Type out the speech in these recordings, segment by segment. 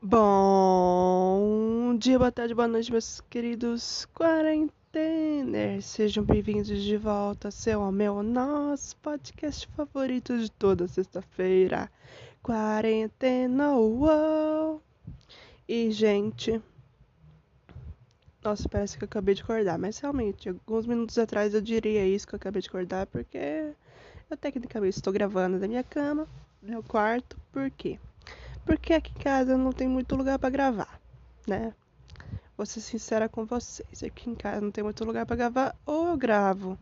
Bom dia, boa tarde, boa noite, meus queridos quarenteners. Sejam bem-vindos de volta ao seu, ao meu, nosso podcast favorito de toda sexta-feira. Quarentena, uou! E, gente... Nossa, parece que eu acabei de acordar, mas realmente, alguns minutos atrás eu diria isso que eu acabei de acordar, porque eu tecnicamente estou gravando da minha cama, meu quarto, por quê? Porque aqui em casa não tem muito lugar para gravar, né? Vou ser sincera com vocês, aqui em casa não tem muito lugar para gravar, ou eu gravo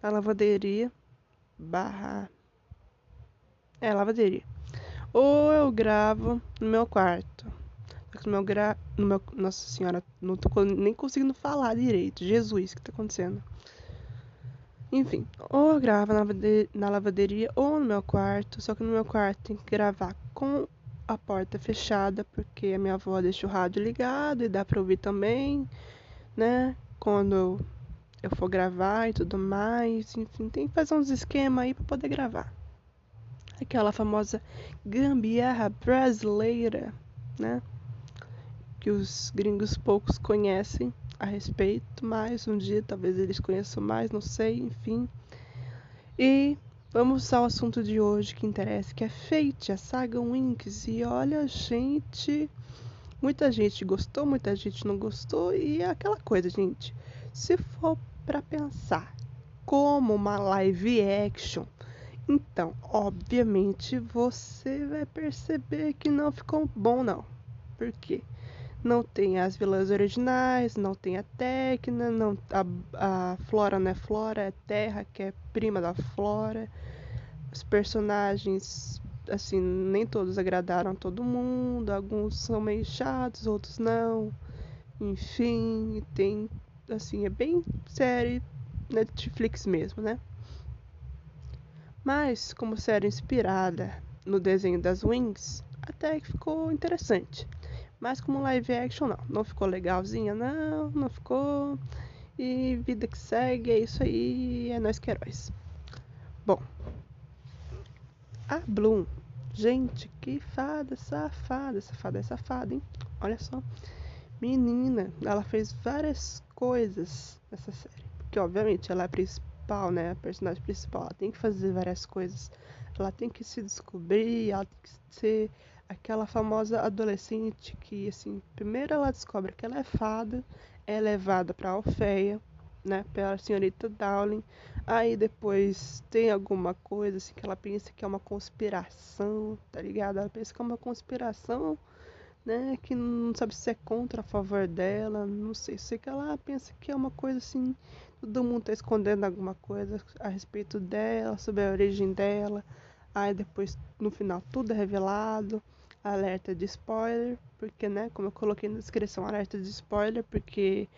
na lavanderia barra é lavanderia, ou eu gravo no meu quarto. No meu gra... no meu Nossa senhora, não tô nem conseguindo falar direito. Jesus, o que tá acontecendo? Enfim, ou eu gravo na na lavanderia ou no meu quarto, só que no meu quarto tem que gravar com a porta fechada, porque a minha avó deixa o rádio ligado e dá para ouvir também, né? Quando eu for gravar e tudo mais, enfim, tem que fazer uns esquemas aí para poder gravar. Aquela famosa gambiarra brasileira, né? Que os gringos poucos conhecem a respeito, mas um dia talvez eles conheçam mais, não sei, enfim. E Vamos ao assunto de hoje que interessa, que é Fate, a saga Winx. E olha, gente, muita gente gostou, muita gente não gostou e é aquela coisa, gente. Se for para pensar como uma live action, então, obviamente, você vai perceber que não ficou bom não. Por quê? Não tem as vilãs originais, não tem a Tecna, não, a, a Flora não é Flora, é Terra, que é prima da Flora. Os personagens, assim, nem todos agradaram a todo mundo, alguns são meio chatos, outros não. Enfim, tem, assim, é bem série Netflix mesmo, né? Mas, como série inspirada no desenho das Wings, até que ficou interessante. Mas como live action, não. Não ficou legalzinha, não. Não ficou. E vida que segue, é isso aí. É nós que heróis. Bom. A Bloom. Gente, que fada safada. Safada é safada, hein? Olha só. Menina, ela fez várias coisas nessa série. Porque, obviamente, ela é a principal, né? A personagem principal. Ela tem que fazer várias coisas. Ela tem que se descobrir, ela tem que ser aquela famosa adolescente que, assim, primeiro ela descobre que ela é fada, é levada para Alfeia, né, pela senhorita Dowling. Aí depois tem alguma coisa assim que ela pensa que é uma conspiração, tá ligado? Ela pensa que é uma conspiração, né, que não sabe se é contra a favor dela, não sei, sei que ela pensa que é uma coisa assim, todo mundo tá escondendo alguma coisa a respeito dela, sobre a origem dela. Aí depois no final tudo é revelado alerta de spoiler, porque, né, como eu coloquei na descrição, alerta de spoiler, porque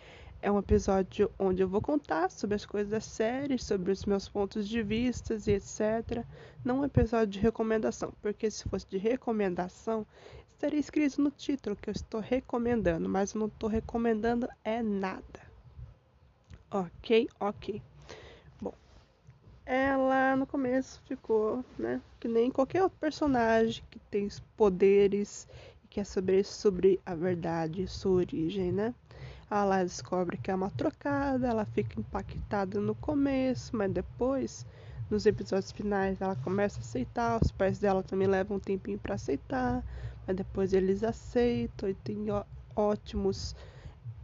é um episódio onde eu vou contar sobre as coisas da série, sobre os meus pontos de vista e etc. Não um episódio de recomendação, porque se fosse de recomendação, estaria escrito no título que eu estou recomendando, mas não estou recomendando é nada. Ok, ok ela no começo ficou, né, que nem qualquer outro personagem que tem poderes e quer saber sobre a verdade, sua origem, né? Ela descobre que é uma trocada, ela fica impactada no começo, mas depois, nos episódios finais, ela começa a aceitar. Os pais dela também levam um tempinho para aceitar, mas depois eles aceitam e tem ótimos,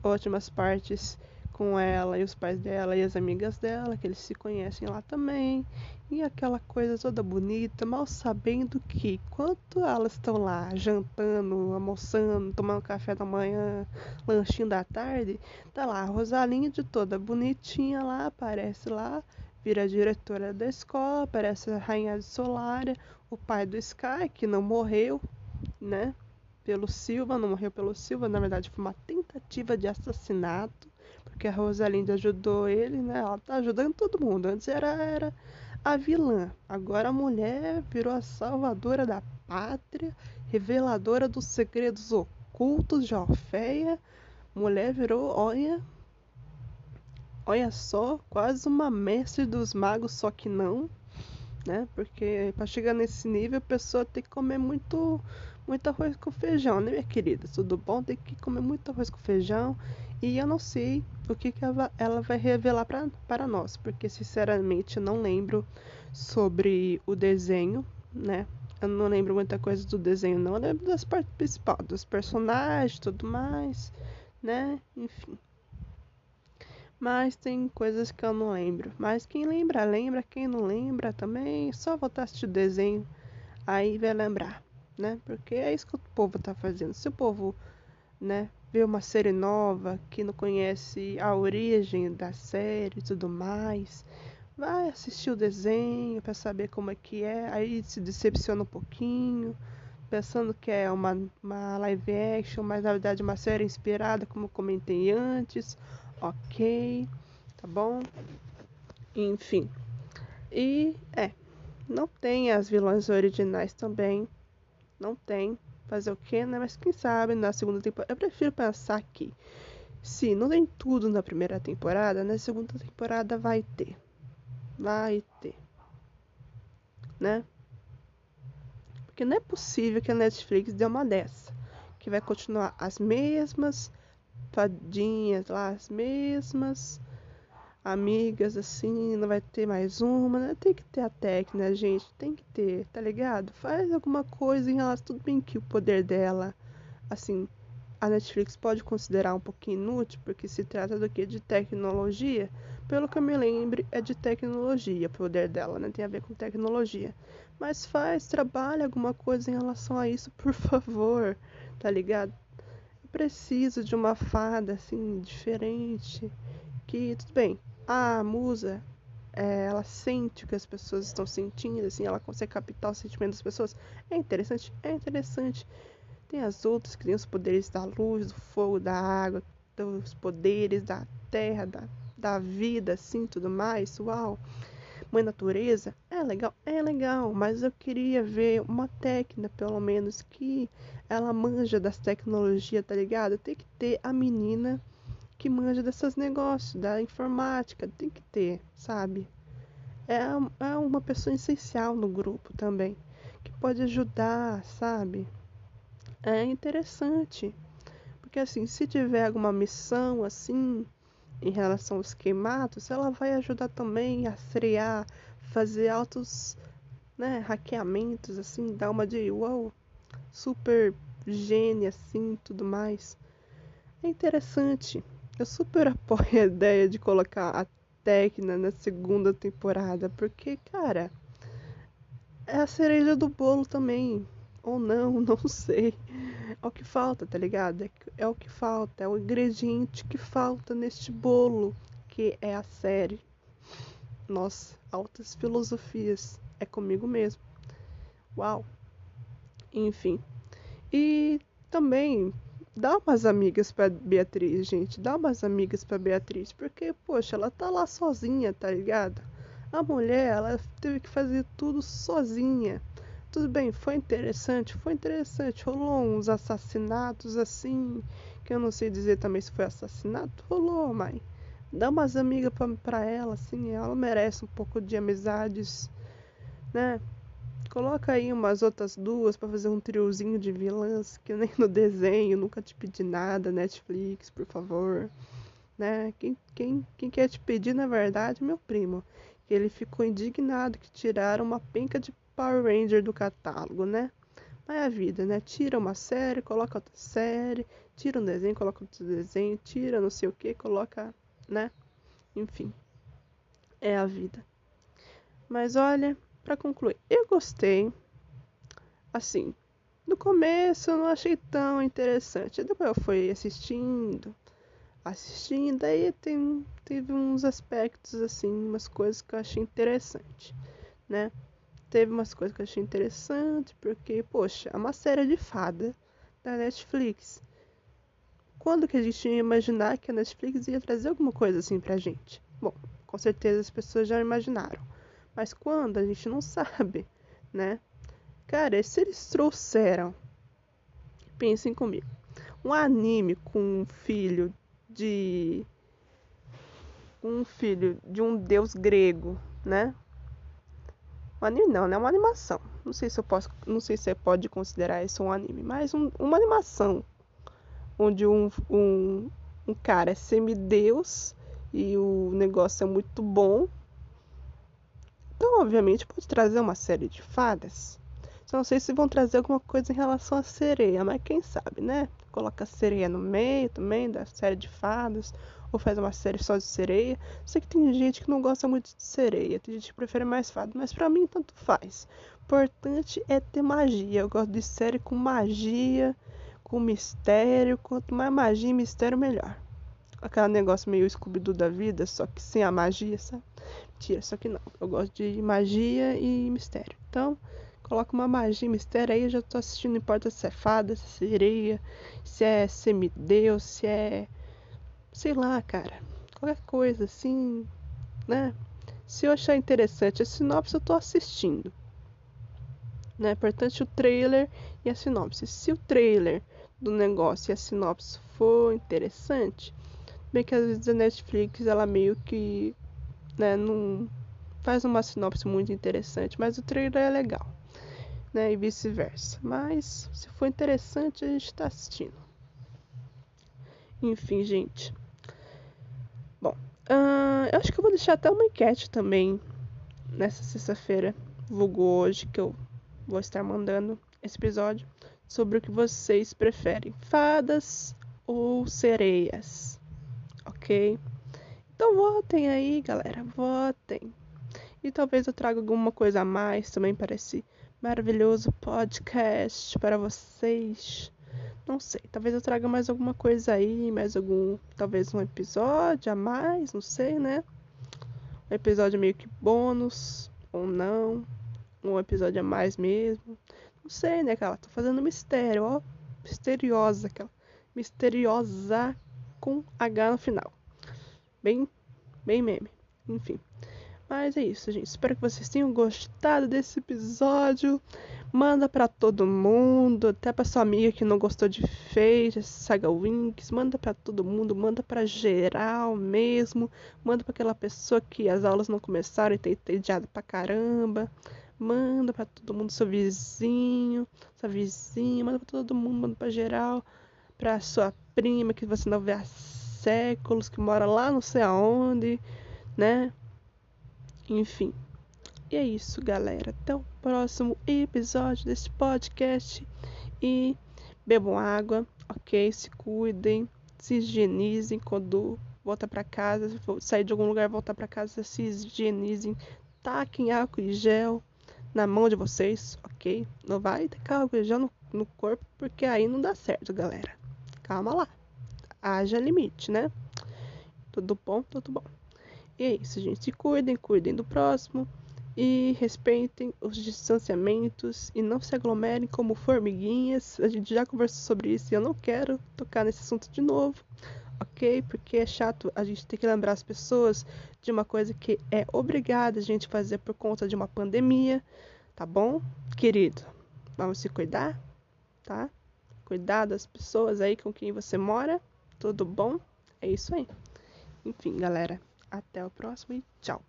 ótimas partes com ela e os pais dela e as amigas dela, que eles se conhecem lá também. E aquela coisa toda bonita, mal sabendo que quando elas estão lá jantando, almoçando, tomando café da manhã, lanchinho da tarde, tá lá a Rosalinha de toda bonitinha lá, aparece lá, vira diretora da escola, aparece a rainha de Solária, o pai do Sky, que não morreu, né? Pelo Silva, não morreu pelo Silva, na verdade foi uma tentativa de assassinato porque a Rosalinda ajudou ele, né? Ela tá ajudando todo mundo. Antes era, era a vilã. Agora a mulher virou a salvadora da pátria, reveladora dos segredos ocultos de Orfeia. Mulher virou, olha. Olha só, quase uma mestre dos magos, só que não. né? Porque para chegar nesse nível a pessoa tem que comer muito, muito arroz com feijão, né, minha querida? Tudo bom? Tem que comer muito arroz com feijão. E eu não sei o que, que ela, vai revelar pra, para nós, porque sinceramente eu não lembro sobre o desenho, né? Eu não lembro muita coisa do desenho, não. Eu lembro das partes principais, dos personagens tudo mais, né? Enfim. Mas tem coisas que eu não lembro. Mas quem lembra, lembra. Quem não lembra também, só voltar a assistir o desenho. Aí vai lembrar, né? Porque é isso que o povo tá fazendo. Se o povo, né, vê uma série nova que não conhece a origem da série e tudo mais, vai assistir o desenho para saber como é que é. Aí se decepciona um pouquinho pensando que é uma, uma live action, mas na verdade uma série inspirada, como comentei antes, ok, tá bom? Enfim. E é, não tem as vilãs originais também. Não tem. Fazer o que, né? Mas quem sabe na segunda temporada. Eu prefiro pensar que se não tem tudo na primeira temporada, na segunda temporada vai ter. Vai ter. Né? Porque não é possível que a Netflix dê uma dessa. Que vai continuar as mesmas fadinhas lá, as mesmas amigas, assim, não vai ter mais uma, né? Tem que ter a técnica, gente, tem que ter, tá ligado? Faz alguma coisa em relação, tudo bem que o poder dela, assim, a Netflix pode considerar um pouquinho inútil, porque se trata do que? De tecnologia. Pelo que eu me lembre, é de tecnologia o poder dela, né? Tem a ver com tecnologia. Mas faz, trabalha alguma coisa em relação a isso, por favor, tá ligado? preciso de uma fada assim diferente que tudo bem a musa é, ela sente o que as pessoas estão sentindo assim ela consegue captar o sentimento das pessoas. É interessante é interessante. Tem as outras que têm os poderes da luz do fogo da água dos poderes da terra da, da vida assim tudo mais. Uau! Mãe natureza é legal é legal mas eu queria ver uma técnica pelo menos que ela manja das tecnologias, tá ligado? Tem que ter a menina que manja desses negócios, da informática, tem que ter, sabe? É, é uma pessoa essencial no grupo também, que pode ajudar, sabe? É interessante. Porque assim, se tiver alguma missão assim, em relação aos queimados, ela vai ajudar também a frear, fazer altos né, hackeamentos, assim, dar uma de uau, super gênia, assim, tudo mais. É interessante. Eu super apoio a ideia de colocar a Tecna na segunda temporada, porque, cara, é a cereja do bolo também. Ou não, não sei. É o que falta, tá ligado? É, é o que falta, é o ingrediente que falta neste bolo, que é a série. Nossa, altas filosofias. É comigo mesmo. Uau! Enfim. E também dá umas amigas para Beatriz, gente. Dá umas amigas para Beatriz, porque poxa, ela tá lá sozinha, tá ligado? A mulher, ela teve que fazer tudo sozinha. Tudo bem, foi interessante, foi interessante. Rolou uns assassinatos assim, que eu não sei dizer também se foi assassinato. Rolou, mãe. Dá umas amigas pra, pra ela, assim, ela merece um pouco de amizades, né? Coloca aí umas outras duas para fazer um triozinho de vilãs, que nem no desenho, nunca te pedi nada, Netflix, por favor. Né? Quem, quem, quem quer te pedir, na verdade, meu primo. Que ele ficou indignado que tiraram uma penca de Power Ranger do catálogo, né? Mas é a vida, né? Tira uma série, coloca outra série, tira um desenho, coloca outro desenho, tira não sei o que, coloca, né? Enfim. É a vida. Mas olha, para concluir, eu gostei. Assim, no começo eu não achei tão interessante. Depois eu fui assistindo, assistindo, aí tem, teve uns aspectos assim, umas coisas que eu achei interessante, né? Teve umas coisas que eu achei interessante, porque, poxa, é uma série de fada da Netflix. Quando que a gente ia imaginar que a Netflix ia trazer alguma coisa assim pra gente? Bom, com certeza as pessoas já imaginaram. Mas quando a gente não sabe, né? Cara, se eles trouxeram, pensem comigo, um anime com um filho de um filho de um deus grego, né? Um anime não, né? Uma animação. Não sei se eu posso. Não sei se você pode considerar isso um anime, mas um, uma animação. Onde um, um, um cara é semideus e o negócio é muito bom. Então, obviamente, pode trazer uma série de fadas. Só não sei se vão trazer alguma coisa em relação à sereia, mas quem sabe, né? Coloca a sereia no meio também da série de fadas ou faz uma série só de sereia. Sei que tem gente que não gosta muito de sereia, tem gente que prefere mais fada, mas para mim tanto faz. Importante é ter magia. Eu gosto de série com magia, com mistério. Quanto mais magia e mistério, melhor. Aquele negócio meio scooby da vida, só que sem a magia, sabe? Tira, só que não. Eu gosto de magia e mistério. Então, coloca uma magia e mistério aí, eu já tô assistindo, não importa se é fada, se é sereia, se é semideus, se é sei lá, cara, qualquer coisa assim, né? Se eu achar interessante a sinopse, eu tô assistindo. Né? Importante o trailer e a sinopse. Se o trailer do negócio e a sinopse for interessante, bem que às vezes a Netflix ela meio que né, não faz uma sinopse muito interessante, mas o trailer é legal, né? E vice-versa. Mas se for interessante, a gente tá assistindo. Enfim, gente. Bom, uh, eu acho que eu vou deixar até uma enquete também nessa sexta-feira, vulgo hoje, que eu vou estar mandando esse episódio, sobre o que vocês preferem, fadas ou sereias, ok? Então votem aí, galera, votem. E talvez eu traga alguma coisa a mais também para esse maravilhoso podcast para vocês. Não sei, talvez eu traga mais alguma coisa aí, mais algum, talvez um episódio a mais, não sei, né? Um episódio meio que bônus, ou não. Um episódio a mais mesmo. Não sei, né, cara? Tô fazendo mistério, ó. Misteriosa, aquela. Misteriosa com H no final. Bem, bem meme. Enfim. Mas é isso, gente. Espero que vocês tenham gostado desse episódio. Manda para todo mundo, até para sua amiga que não gostou de Fate, Saga Winx, manda para todo mundo, manda para geral mesmo, manda para aquela pessoa que as aulas não começaram e tá entediada pra caramba. Manda para todo mundo, seu vizinho, sua vizinha, manda para todo mundo, manda para geral, para sua prima que você não vê há séculos, que mora lá não sei aonde, né? Enfim. E é isso, galera. Até o próximo episódio desse podcast. E bebam água, ok? Se cuidem, se higienizem quando voltar para casa, sair de algum lugar, voltar para casa, se higienizem, taquem álcool e gel na mão de vocês, ok? Não vai tacar álcool e gel no, no corpo, porque aí não dá certo, galera. Calma lá. Haja limite, né? Tudo bom? Tudo bom. E é isso, gente. Se cuidem, cuidem do próximo e respeitem os distanciamentos e não se aglomerem como formiguinhas. A gente já conversou sobre isso e eu não quero tocar nesse assunto de novo, ok? Porque é chato a gente ter que lembrar as pessoas de uma coisa que é obrigada a gente fazer por conta de uma pandemia, tá bom? Querido, vamos se cuidar, tá? Cuidar das pessoas aí com quem você mora, tudo bom? É isso aí. Enfim, galera, até o próximo e tchau!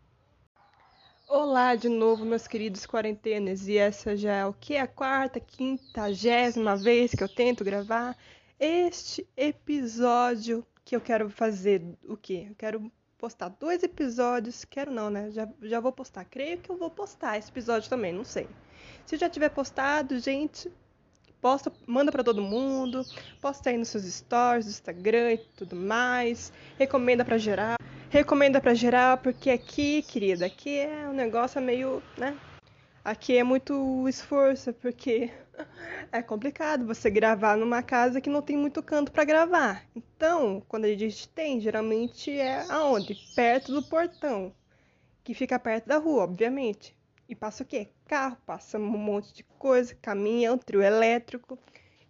Olá de novo, meus queridos quarentenas, e essa já é o que? A quarta, quintagésima vez que eu tento gravar este episódio que eu quero fazer o quê? Eu quero postar dois episódios, quero não, né? Já, já vou postar, creio que eu vou postar esse episódio também, não sei. Se já tiver postado, gente, posta, manda para todo mundo, posta aí nos seus stories do Instagram e tudo mais, recomenda para geral. Recomenda para geral, porque aqui, querida, aqui é um negócio meio, né? Aqui é muito esforço, porque é complicado você gravar numa casa que não tem muito canto para gravar. Então, quando a gente tem, geralmente é aonde? Perto do portão, que fica perto da rua, obviamente. E passa o quê? Carro, passa um monte de coisa, caminhão, trio elétrico.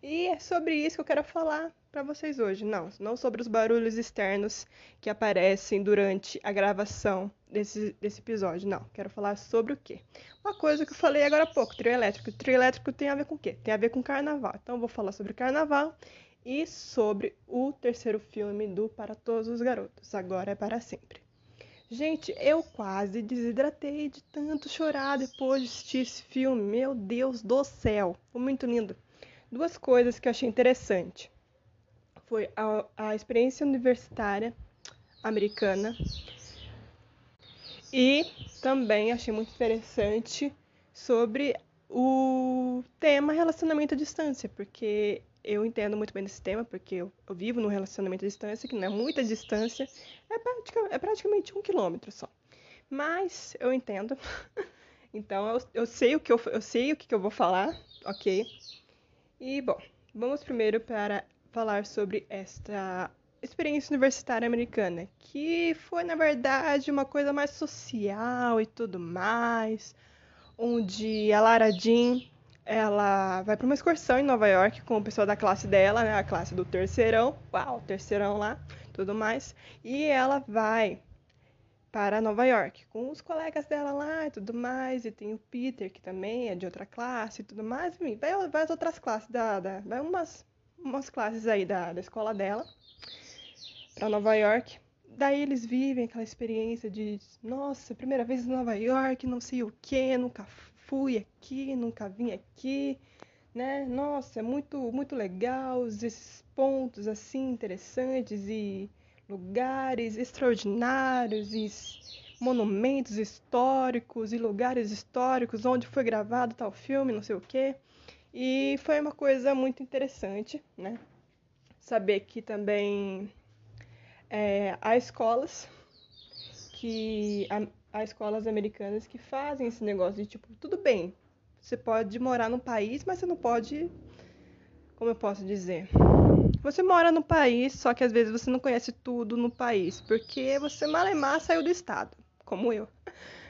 E é sobre isso que eu quero falar para vocês hoje. Não, não sobre os barulhos externos que aparecem durante a gravação desse, desse episódio. Não, quero falar sobre o quê? Uma coisa que eu falei agora há pouco, trio elétrico. Trio elétrico tem a ver com o quê? Tem a ver com carnaval. Então vou falar sobre carnaval e sobre o terceiro filme do Para Todos os Garotos. Agora é para sempre. Gente, eu quase desidratei de tanto chorar depois de assistir esse filme. Meu Deus do céu, foi muito lindo. Duas coisas que eu achei interessante foi a, a experiência universitária americana e também achei muito interessante sobre o tema relacionamento à distância, porque eu entendo muito bem desse tema, porque eu, eu vivo num relacionamento à distância, que não é muita distância, é, pratica, é praticamente um quilômetro só. Mas eu entendo. então eu, eu, sei o que eu, eu sei o que, que eu vou falar, ok? E bom, vamos primeiro para falar sobre esta experiência universitária americana, que foi na verdade uma coisa mais social e tudo mais, onde a Lara Jean ela vai para uma excursão em Nova York com o pessoal da classe dela, né, a classe do terceirão, uau, terceirão lá, tudo mais, e ela vai para Nova York com os colegas dela lá e tudo mais, e tem o Peter que também é de outra classe e tudo mais, enfim, vai, vai as outras classes da, da vai umas umas classes aí da, da escola dela para Nova York. Daí eles vivem aquela experiência de, nossa, primeira vez em Nova York, não sei o que, nunca fui aqui, nunca vim aqui, né? Nossa, é muito, muito legal esses pontos assim interessantes e lugares extraordinários e monumentos históricos e lugares históricos onde foi gravado tal filme, não sei o quê. E foi uma coisa muito interessante, né? Saber que também é, há escolas que há escolas americanas que fazem esse negócio de tipo, tudo bem, você pode morar no país, mas você não pode. Como eu posso dizer? Você mora no país, só que às vezes você não conhece tudo no país, porque você malemar saiu do estado, como eu.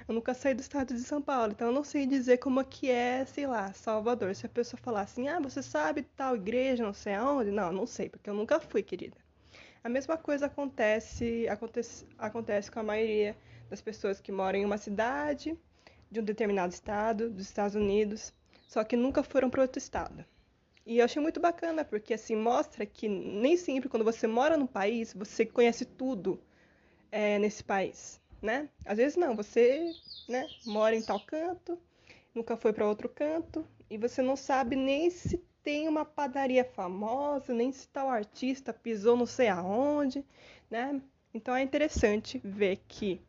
Eu nunca saí do estado de São Paulo, então eu não sei dizer como é que é, sei lá, Salvador. Se a pessoa falar assim, ah, você sabe tal igreja, não sei aonde, não, não sei, porque eu nunca fui, querida. A mesma coisa acontece, acontece, acontece com a maioria das pessoas que moram em uma cidade de um determinado estado, dos Estados Unidos, só que nunca foram para outro estado. E eu achei muito bacana, porque assim mostra que nem sempre quando você mora no país, você conhece tudo é, nesse país, né? Às vezes não, você né, mora em tal canto, nunca foi para outro canto, e você não sabe nem se tem uma padaria famosa, nem se tal artista pisou não sei aonde, né? Então é interessante ver que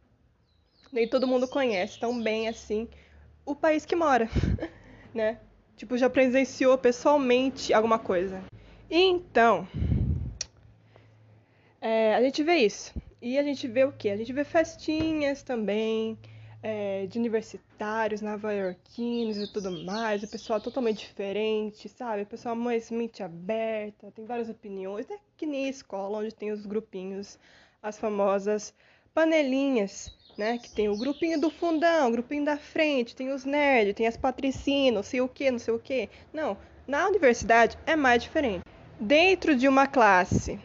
nem todo mundo conhece tão bem assim o país que mora, né? Tipo, já presenciou pessoalmente alguma coisa. Então, é, a gente vê isso. E a gente vê o quê? A gente vê festinhas também, é, de universitários nova-iorquinos e tudo mais, o pessoal totalmente diferente, sabe? O pessoal mais mente aberta, tem várias opiniões, é que nem a escola, onde tem os grupinhos, as famosas panelinhas né? Que tem o grupinho do fundão, o grupinho da frente, tem os nerds, tem as patricinhas, não sei o que, não sei o que. Não, na universidade é mais diferente. Dentro de uma classe,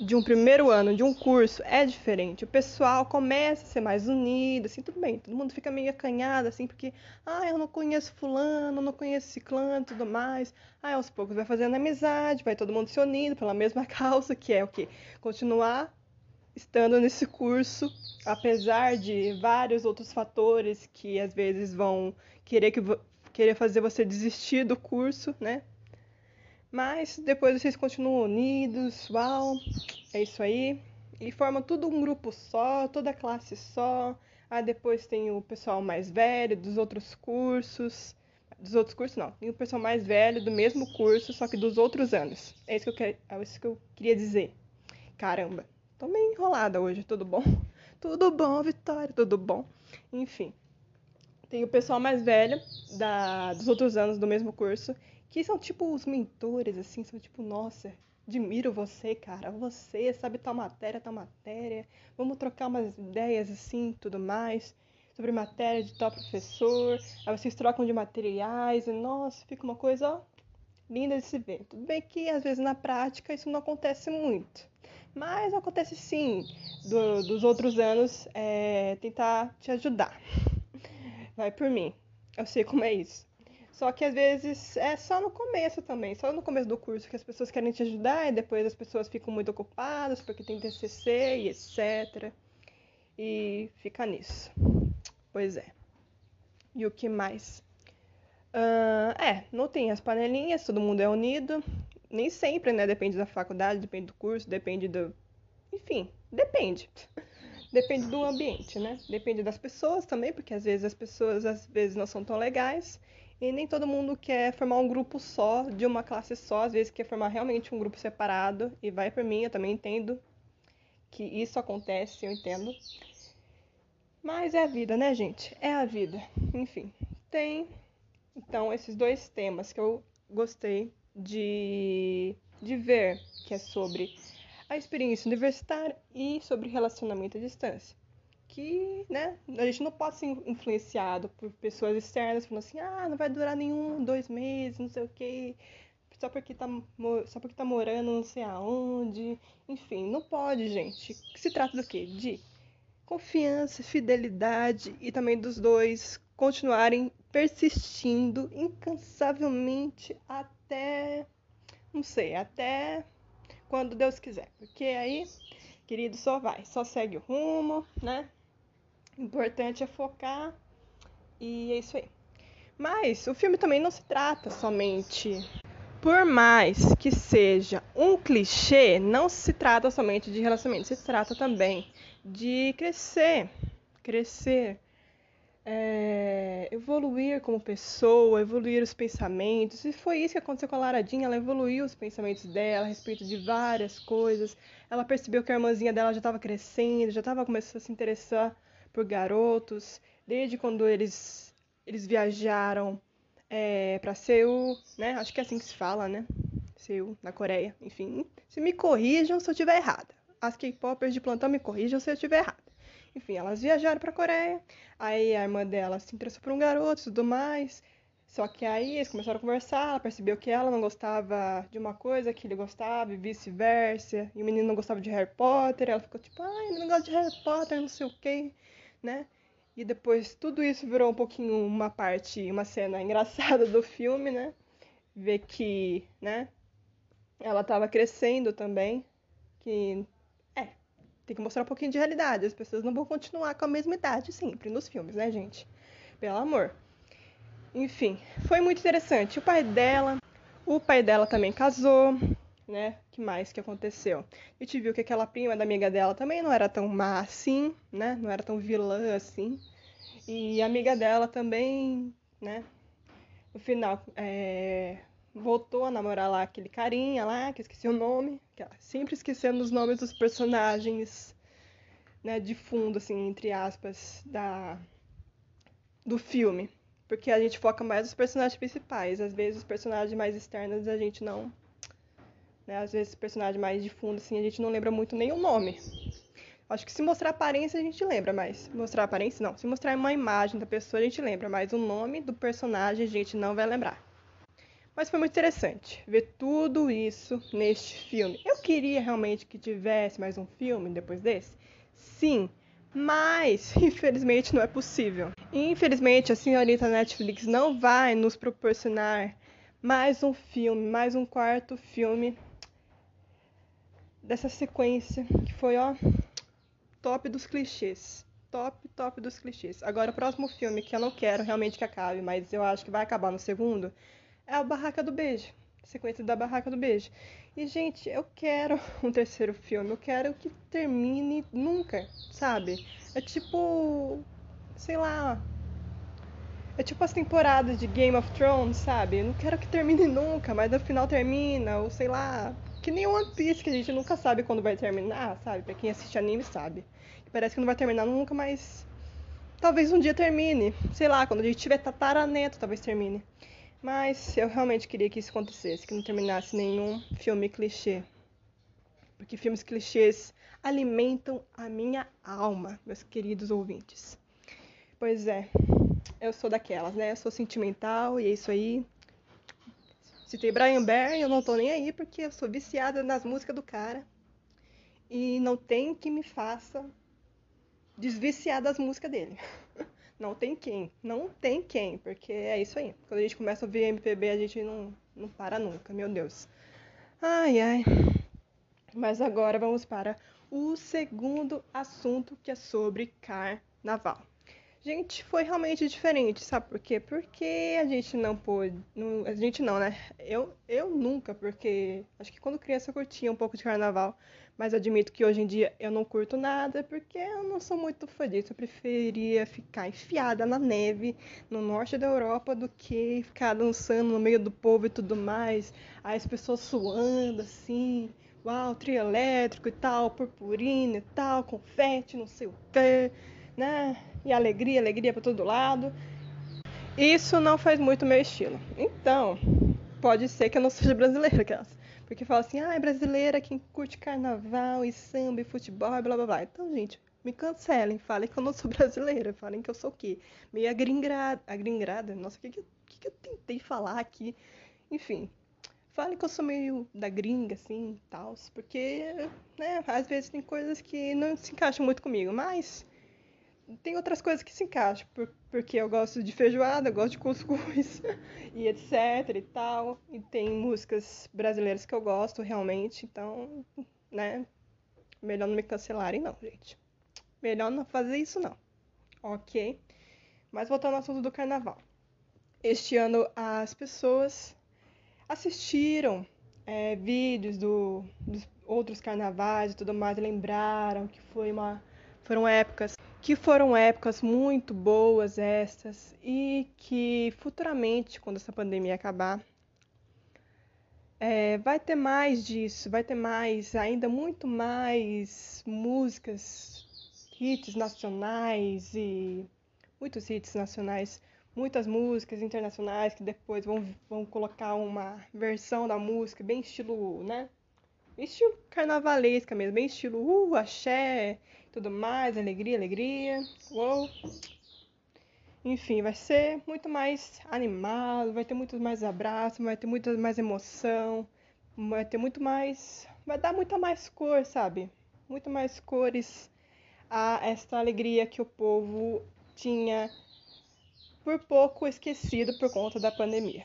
de um primeiro ano, de um curso, é diferente. O pessoal começa a ser mais unido, assim, tudo bem. Todo mundo fica meio acanhado, assim, porque, ah, eu não conheço fulano, não conheço ciclano, tudo mais. Aí, aos poucos, vai fazendo amizade, vai todo mundo se unindo pela mesma causa, que é o quê? Continuar estando nesse curso, apesar de vários outros fatores que às vezes vão querer, que, querer fazer você desistir do curso, né? Mas depois vocês continuam unidos, uau, é isso aí. E formam tudo um grupo só, toda classe só. Aí depois tem o pessoal mais velho dos outros cursos. Dos outros cursos não, tem o pessoal mais velho do mesmo curso, só que dos outros anos. É isso que eu, quer, é isso que eu queria dizer. Caramba. Tô meio enrolada hoje, tudo bom? Tudo bom, Vitória, tudo bom? Enfim. Tem o pessoal mais velho da, dos outros anos do mesmo curso, que são tipo os mentores, assim, são tipo, nossa, admiro você, cara. Você sabe tal matéria, tal matéria. Vamos trocar umas ideias assim, tudo mais, sobre matéria de tal professor. Aí vocês trocam de materiais e nossa, fica uma coisa, ó, linda de se ver. Tudo bem que às vezes na prática isso não acontece muito. Mas acontece sim, do, dos outros anos, é, tentar te ajudar. Vai por mim. Eu sei como é isso. Só que às vezes é só no começo também, só no começo do curso que as pessoas querem te ajudar e depois as pessoas ficam muito ocupadas porque tem TCC e etc. e fica nisso. Pois é. E o que mais? Uh, é, não tem as panelinhas, todo mundo é unido. Nem sempre, né? Depende da faculdade, depende do curso, depende do. Enfim, depende. Depende do ambiente, né? Depende das pessoas também, porque às vezes as pessoas às vezes não são tão legais. E nem todo mundo quer formar um grupo só, de uma classe só, às vezes quer formar realmente um grupo separado. E vai por mim, eu também entendo que isso acontece, eu entendo. Mas é a vida, né, gente? É a vida. Enfim, tem então esses dois temas que eu gostei de, de ver, que é sobre a experiência universitária e sobre relacionamento à distância. Que, né, a gente não pode ser influenciado por pessoas externas falando assim, ah, não vai durar nenhum, dois meses, não sei o quê, só porque tá, só porque tá morando não sei aonde. Enfim, não pode, gente. Se trata do quê? De confiança, fidelidade e também dos dois continuarem persistindo incansavelmente até, não sei, até quando Deus quiser. Porque aí, querido, só vai, só segue o rumo, né? O importante é focar e é isso aí. Mas o filme também não se trata somente. Por mais que seja um clichê, não se trata somente de relacionamento, se trata também de crescer, crescer, é, evoluir como pessoa, evoluir os pensamentos. E foi isso que aconteceu com a Laradinha. Ela evoluiu os pensamentos dela a respeito de várias coisas. Ela percebeu que a irmãzinha dela já estava crescendo, já estava começando a se interessar por garotos, desde quando eles, eles viajaram é, para Seul, né? Acho que é assim que se fala, né? Seul, na Coreia. Enfim, se me corrijam se eu estiver errada. As K-popers de plantão me corrijam se eu estiver errada. Enfim, elas viajaram para Coreia. Aí a irmã dela se interessou por um garoto e tudo mais. Só que aí eles começaram a conversar, ela percebeu que ela não gostava de uma coisa que ele gostava e vice-versa. E o menino não gostava de Harry Potter, ela ficou tipo, ai, não gosto de Harry Potter, não sei o quê, né? E depois tudo isso virou um pouquinho uma parte, uma cena engraçada do filme, né? Ver que, né, ela tava crescendo também, que tem que mostrar um pouquinho de realidade. As pessoas não vão continuar com a mesma idade sempre nos filmes, né, gente? Pelo amor. Enfim, foi muito interessante. O pai dela, o pai dela também casou, né? que mais que aconteceu? A gente viu que aquela prima da amiga dela também não era tão má assim, né? Não era tão vilã assim. E a amiga dela também, né? No final, é, voltou a namorar lá aquele carinha lá, que esqueci o nome, sempre esquecendo os nomes dos personagens, né, de fundo, assim, entre aspas, da do filme. Porque a gente foca mais nos personagens principais. Às vezes os personagens mais externos a gente não. Né, às vezes os personagens mais de fundo, assim, a gente não lembra muito nem o nome. Acho que se mostrar aparência a gente lembra, mas mostrar aparência não. Se mostrar uma imagem da pessoa a gente lembra, mas o nome do personagem a gente não vai lembrar. Mas foi muito interessante ver tudo isso neste filme. Eu queria realmente que tivesse mais um filme depois desse? Sim, mas infelizmente não é possível. Infelizmente a senhorita Netflix não vai nos proporcionar mais um filme, mais um quarto filme dessa sequência que foi, ó, top dos clichês. Top, top dos clichês. Agora, o próximo filme que eu não quero realmente que acabe, mas eu acho que vai acabar no segundo, é a Barraca do Beijo. Sequência da Barraca do Beijo. E, gente, eu quero um terceiro filme. Eu quero que termine nunca, sabe? É tipo. Sei lá. É tipo as temporadas de Game of Thrones, sabe? Eu não quero que termine nunca, mas no final termina, ou sei lá. Que nem One Piece, que a gente nunca sabe quando vai terminar, sabe? Pra quem assiste anime sabe. Parece que não vai terminar nunca, mas. Talvez um dia termine. Sei lá, quando a gente tiver tataraneto, talvez termine. Mas eu realmente queria que isso acontecesse, que não terminasse nenhum filme clichê. Porque filmes clichês alimentam a minha alma, meus queridos ouvintes. Pois é, eu sou daquelas, né? Eu sou sentimental e é isso aí. Citei Brian e eu não tô nem aí porque eu sou viciada nas músicas do cara. E não tem que me faça desviciar das músicas dele. Não tem quem. Não tem quem, porque é isso aí. Quando a gente começa a ouvir MPB, a gente não, não para nunca, meu Deus. Ai, ai. Mas agora vamos para o segundo assunto que é sobre carnaval. Gente, foi realmente diferente, sabe por quê? Porque a gente não pôde. Não, a gente não, né? Eu, eu nunca, porque acho que quando criança eu curtia um pouco de carnaval, mas admito que hoje em dia eu não curto nada, porque eu não sou muito fã disso. Eu preferia ficar enfiada na neve no norte da Europa do que ficar dançando no meio do povo e tudo mais. Aí as pessoas suando assim, uau, trio elétrico e tal, purpurina e tal, confete, não sei o quê, né? e alegria, alegria para todo lado. Isso não faz muito meu estilo. Então, pode ser que eu não seja brasileira, aquelas. Porque fala assim, ah, é brasileira quem curte carnaval e samba e futebol e blá blá blá. Então, gente, me cancelem, falem que eu não sou brasileira, falem que eu sou o quê? Meio agringrada. Agringrada? Nossa, o que, que, que, eu tentei falar aqui? Enfim, falem que eu sou meio da gringa, assim, tal, porque, né, às vezes tem coisas que não se encaixam muito comigo, mas tem outras coisas que se encaixam, por, porque eu gosto de feijoada, eu gosto de cuscuz e etc e tal. E tem músicas brasileiras que eu gosto realmente, então, né? Melhor não me cancelarem, não, gente. Melhor não fazer isso, não. Ok? Mas voltando ao assunto do carnaval. Este ano as pessoas assistiram é, vídeos do, dos outros carnavais e tudo mais, lembraram que foi uma, foram épocas que foram épocas muito boas estas e que futuramente, quando essa pandemia acabar, é, vai ter mais disso, vai ter mais, ainda muito mais músicas, hits nacionais e muitos hits nacionais, muitas músicas internacionais que depois vão, vão colocar uma versão da música bem estilo, né? Estilo carnavalesca mesmo, bem estilo uh, axé, tudo mais, alegria, alegria. Uou. Enfim, vai ser muito mais animado, vai ter muito mais abraço, vai ter muito mais emoção, vai ter muito mais. Vai dar muita mais cor, sabe? Muito mais cores a esta alegria que o povo tinha por pouco esquecido por conta da pandemia.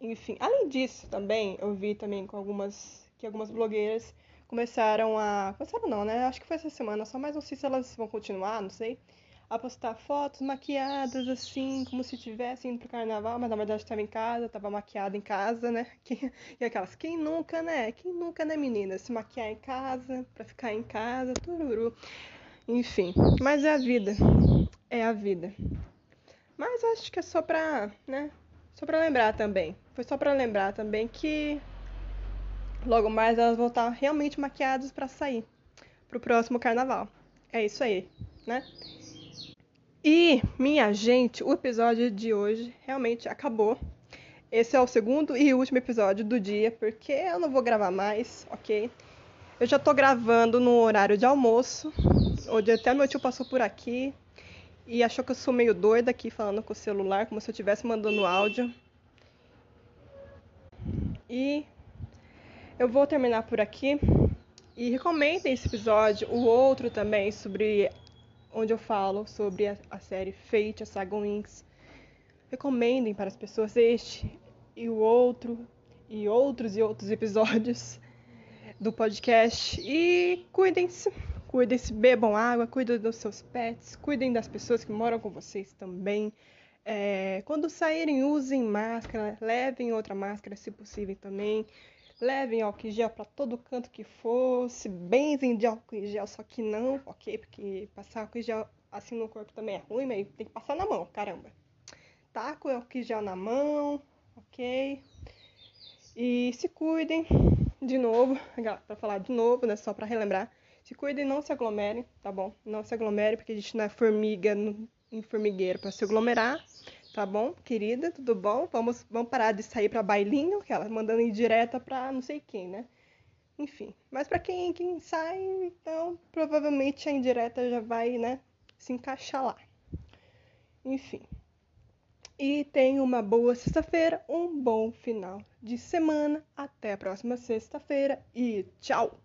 Enfim, além disso, também eu vi também com algumas que algumas blogueiras começaram a. Começaram não, né? Acho que foi essa semana só, mas não sei se elas vão continuar, não sei. A postar fotos maquiadas assim, como se estivessem indo pro carnaval, mas na verdade estava em casa, estava maquiada em casa, né? E aquelas, quem nunca, né? Quem nunca, né, menina? Se maquiar em casa, pra ficar em casa, tururu. Enfim, mas é a vida. É a vida. Mas acho que é só pra, né? Só pra lembrar também. Foi só pra lembrar também que Logo mais elas vão estar realmente maquiadas para sair pro próximo carnaval. É isso aí, né? E, minha gente, o episódio de hoje realmente acabou. Esse é o segundo e último episódio do dia, porque eu não vou gravar mais, ok? Eu já tô gravando no horário de almoço, onde até meu tio passou por aqui e achou que eu sou meio doida aqui falando com o celular, como se eu estivesse mandando áudio. E eu vou terminar por aqui e recomendem esse episódio, o outro também sobre onde eu falo sobre a, a série Fate, a Saga Wings. Recomendem para as pessoas este e o outro e outros e outros episódios do podcast e cuidem-se, cuidem-se, bebam água, cuidem dos seus pets, cuidem das pessoas que moram com vocês também. É, quando saírem, usem máscara, levem outra máscara se possível também. Levem álcool em gel para todo canto que for, se benzem de álcool em gel, só que não, ok? Porque passar álcool em gel assim no corpo também é ruim, mas tem que passar na mão, caramba. Tá com álcool em gel na mão, ok? E se cuidem, de novo, para falar de novo, né? Só para relembrar. Se cuidem, não se aglomerem, tá bom? Não se aglomerem, porque a gente não é formiga em formigueiro para se aglomerar. Tá bom, querida? Tudo bom? Vamos, vamos parar de sair para bailinho, que ela mandando em direta para não sei quem, né? Enfim, mas para quem, quem sai, então provavelmente a indireta já vai, né, se encaixar lá. Enfim. E tenha uma boa sexta-feira, um bom final de semana. Até a próxima sexta-feira e tchau!